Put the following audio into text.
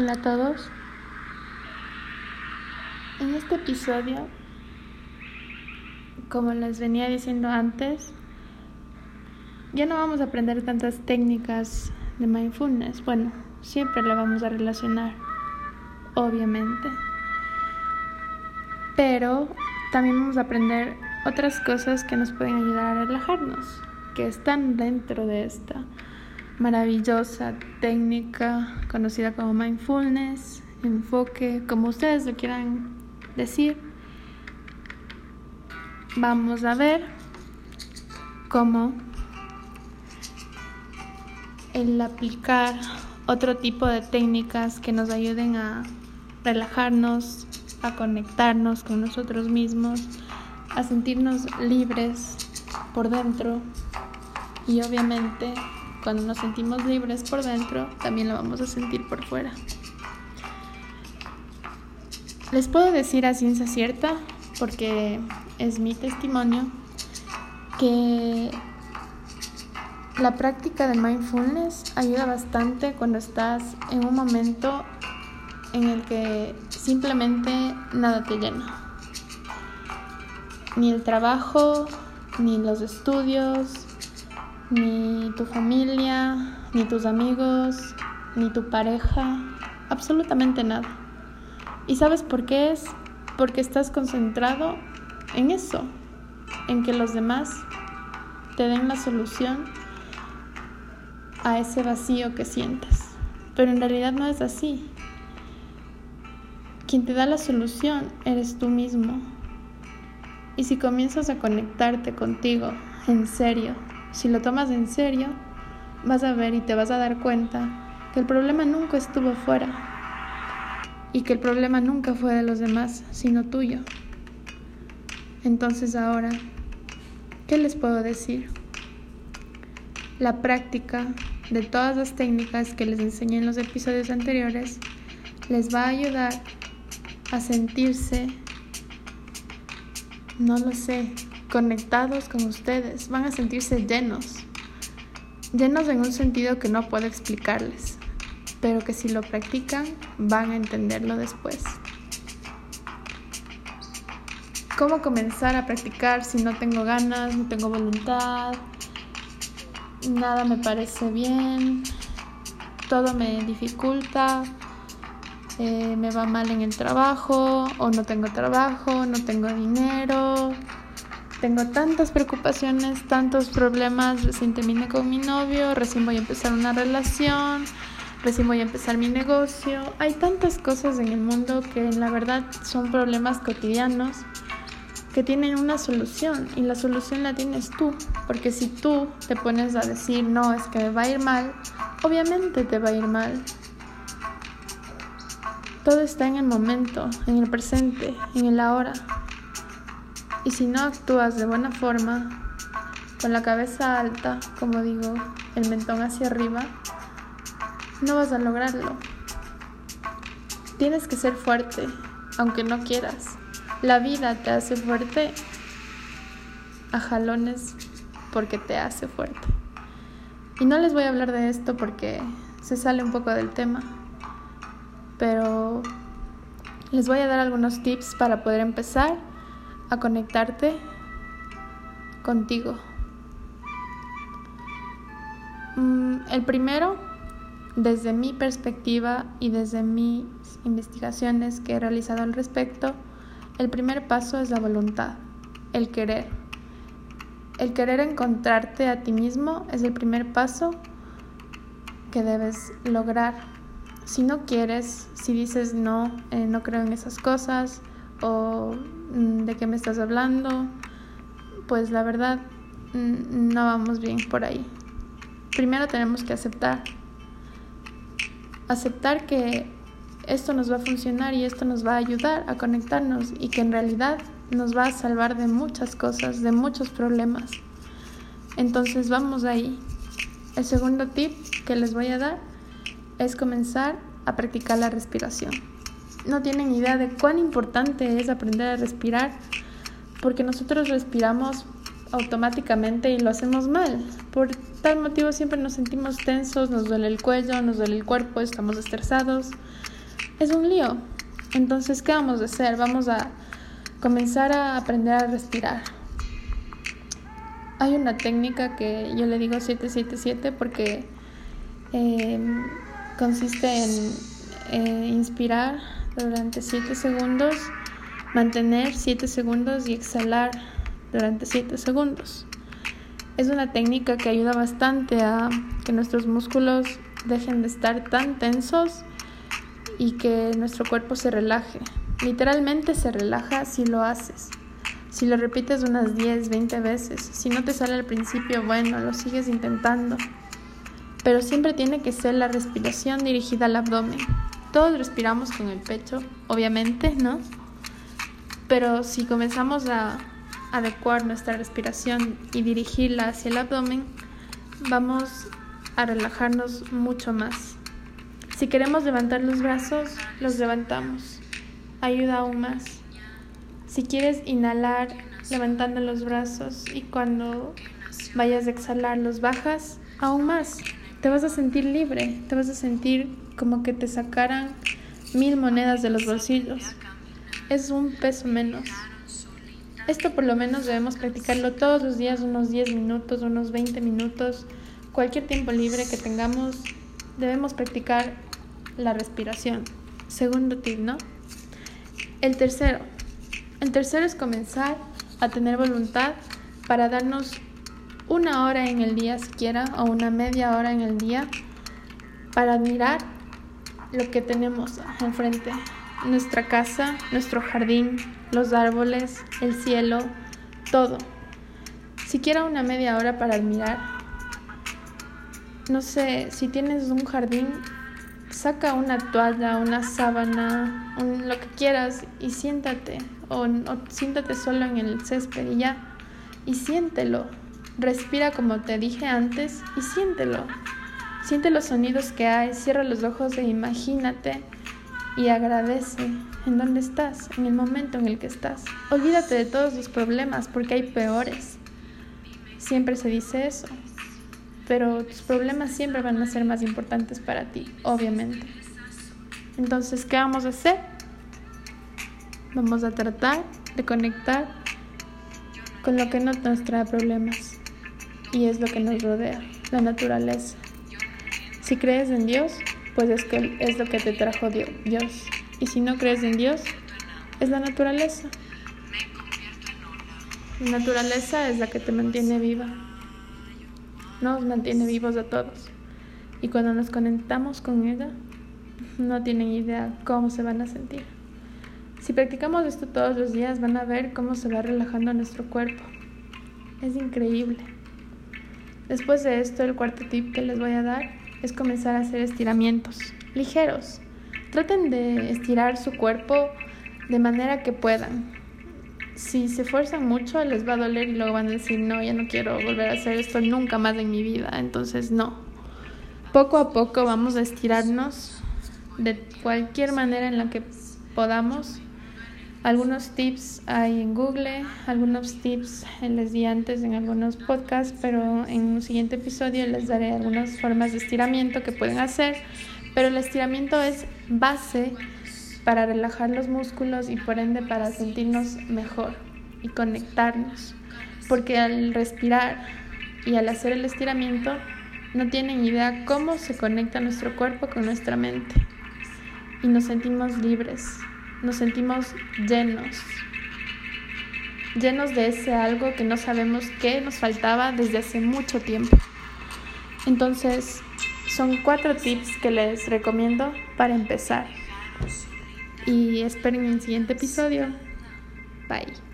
Hola a todos. En este episodio, como les venía diciendo antes, ya no vamos a aprender tantas técnicas de mindfulness. Bueno, siempre la vamos a relacionar, obviamente. Pero también vamos a aprender otras cosas que nos pueden ayudar a relajarnos, que están dentro de esta maravillosa técnica conocida como mindfulness, enfoque, como ustedes lo quieran decir. Vamos a ver cómo el aplicar otro tipo de técnicas que nos ayuden a relajarnos, a conectarnos con nosotros mismos, a sentirnos libres por dentro y obviamente cuando nos sentimos libres por dentro, también lo vamos a sentir por fuera. Les puedo decir a ciencia cierta, porque es mi testimonio, que la práctica de mindfulness ayuda bastante cuando estás en un momento en el que simplemente nada te llena. Ni el trabajo, ni los estudios, ni tu familia, ni tus amigos, ni tu pareja, absolutamente nada. ¿Y sabes por qué es? Porque estás concentrado en eso, en que los demás te den la solución a ese vacío que sientes. Pero en realidad no es así. Quien te da la solución eres tú mismo. Y si comienzas a conectarte contigo en serio, si lo tomas en serio, vas a ver y te vas a dar cuenta que el problema nunca estuvo fuera y que el problema nunca fue de los demás, sino tuyo. Entonces ahora, ¿qué les puedo decir? La práctica de todas las técnicas que les enseñé en los episodios anteriores les va a ayudar a sentirse, no lo sé, conectados con ustedes, van a sentirse llenos, llenos en un sentido que no puedo explicarles, pero que si lo practican van a entenderlo después. ¿Cómo comenzar a practicar si no tengo ganas, no tengo voluntad? Nada me parece bien, todo me dificulta, eh, me va mal en el trabajo o no tengo trabajo, no tengo dinero, tengo tantas preocupaciones, tantos problemas, recién terminé con mi novio, recién voy a empezar una relación, recién voy a empezar mi negocio. Hay tantas cosas en el mundo que la verdad son problemas cotidianos que tienen una solución y la solución la tienes tú, porque si tú te pones a decir, no, es que me va a ir mal, obviamente te va a ir mal. Todo está en el momento, en el presente, en el ahora. Y si no actúas de buena forma, con la cabeza alta, como digo, el mentón hacia arriba, no vas a lograrlo. Tienes que ser fuerte, aunque no quieras. La vida te hace fuerte a jalones porque te hace fuerte. Y no les voy a hablar de esto porque se sale un poco del tema, pero les voy a dar algunos tips para poder empezar a conectarte contigo. Mm, el primero, desde mi perspectiva y desde mis investigaciones que he realizado al respecto, el primer paso es la voluntad, el querer. El querer encontrarte a ti mismo es el primer paso que debes lograr. Si no quieres, si dices no, eh, no creo en esas cosas, o de qué me estás hablando, pues la verdad mm, no vamos bien por ahí. Primero tenemos que aceptar, aceptar que esto nos va a funcionar y esto nos va a ayudar a conectarnos y que en realidad nos va a salvar de muchas cosas, de muchos problemas. Entonces vamos ahí. El segundo tip que les voy a dar es comenzar a practicar la respiración no tienen idea de cuán importante es aprender a respirar, porque nosotros respiramos automáticamente y lo hacemos mal. Por tal motivo siempre nos sentimos tensos, nos duele el cuello, nos duele el cuerpo, estamos estresados. es un lío. Entonces, ¿qué vamos a hacer? Vamos a comenzar a aprender a respirar. Hay una técnica que yo le digo 777 porque em, consiste en eh, inspirar durante 7 segundos, mantener 7 segundos y exhalar durante 7 segundos. Es una técnica que ayuda bastante a que nuestros músculos dejen de estar tan tensos y que nuestro cuerpo se relaje. Literalmente se relaja si lo haces. Si lo repites unas 10, 20 veces. Si no te sale al principio, bueno, lo sigues intentando. Pero siempre tiene que ser la respiración dirigida al abdomen. Todos respiramos con el pecho, obviamente, ¿no? Pero si comenzamos a adecuar nuestra respiración y dirigirla hacia el abdomen, vamos a relajarnos mucho más. Si queremos levantar los brazos, los levantamos. Ayuda aún más. Si quieres inhalar levantando los brazos y cuando vayas a exhalar los bajas, aún más. Te vas a sentir libre, te vas a sentir como que te sacaran mil monedas de los bolsillos. Es un peso menos. Esto por lo menos debemos practicarlo todos los días, unos 10 minutos, unos 20 minutos, cualquier tiempo libre que tengamos, debemos practicar la respiración. Segundo tip, ¿no? El tercero. El tercero es comenzar a tener voluntad para darnos una hora en el día siquiera o una media hora en el día para admirar lo que tenemos enfrente, nuestra casa, nuestro jardín, los árboles, el cielo, todo. Siquiera una media hora para admirar. No sé, si tienes un jardín, saca una toalla, una sábana, lo que quieras y siéntate. O, o siéntate solo en el césped y ya. Y siéntelo. Respira como te dije antes y siéntelo. Siente los sonidos que hay, cierra los ojos e imagínate y agradece en dónde estás, en el momento en el que estás. Olvídate de todos los problemas porque hay peores. Siempre se dice eso, pero tus problemas siempre van a ser más importantes para ti, obviamente. Entonces, ¿qué vamos a hacer? Vamos a tratar de conectar con lo que no nos trae problemas y es lo que nos rodea, la naturaleza. Si crees en Dios, pues es que es lo que te trajo Dios. Y si no crees en Dios, es la naturaleza. La naturaleza es la que te mantiene viva. Nos mantiene vivos a todos. Y cuando nos conectamos con ella, no tienen idea cómo se van a sentir. Si practicamos esto todos los días, van a ver cómo se va relajando nuestro cuerpo. Es increíble. Después de esto, el cuarto tip que les voy a dar es comenzar a hacer estiramientos ligeros. Traten de estirar su cuerpo de manera que puedan. Si se esfuerzan mucho les va a doler y luego van a decir, no, ya no quiero volver a hacer esto nunca más en mi vida. Entonces, no. Poco a poco vamos a estirarnos de cualquier manera en la que podamos algunos tips hay en Google, algunos tips les di antes en algunos podcasts, pero en un siguiente episodio les daré algunas formas de estiramiento que pueden hacer. Pero el estiramiento es base para relajar los músculos y por ende para sentirnos mejor y conectarnos. Porque al respirar y al hacer el estiramiento no tienen idea cómo se conecta nuestro cuerpo con nuestra mente y nos sentimos libres nos sentimos llenos, llenos de ese algo que no sabemos qué nos faltaba desde hace mucho tiempo. Entonces, son cuatro tips que les recomiendo para empezar. Y esperen el siguiente episodio. Bye.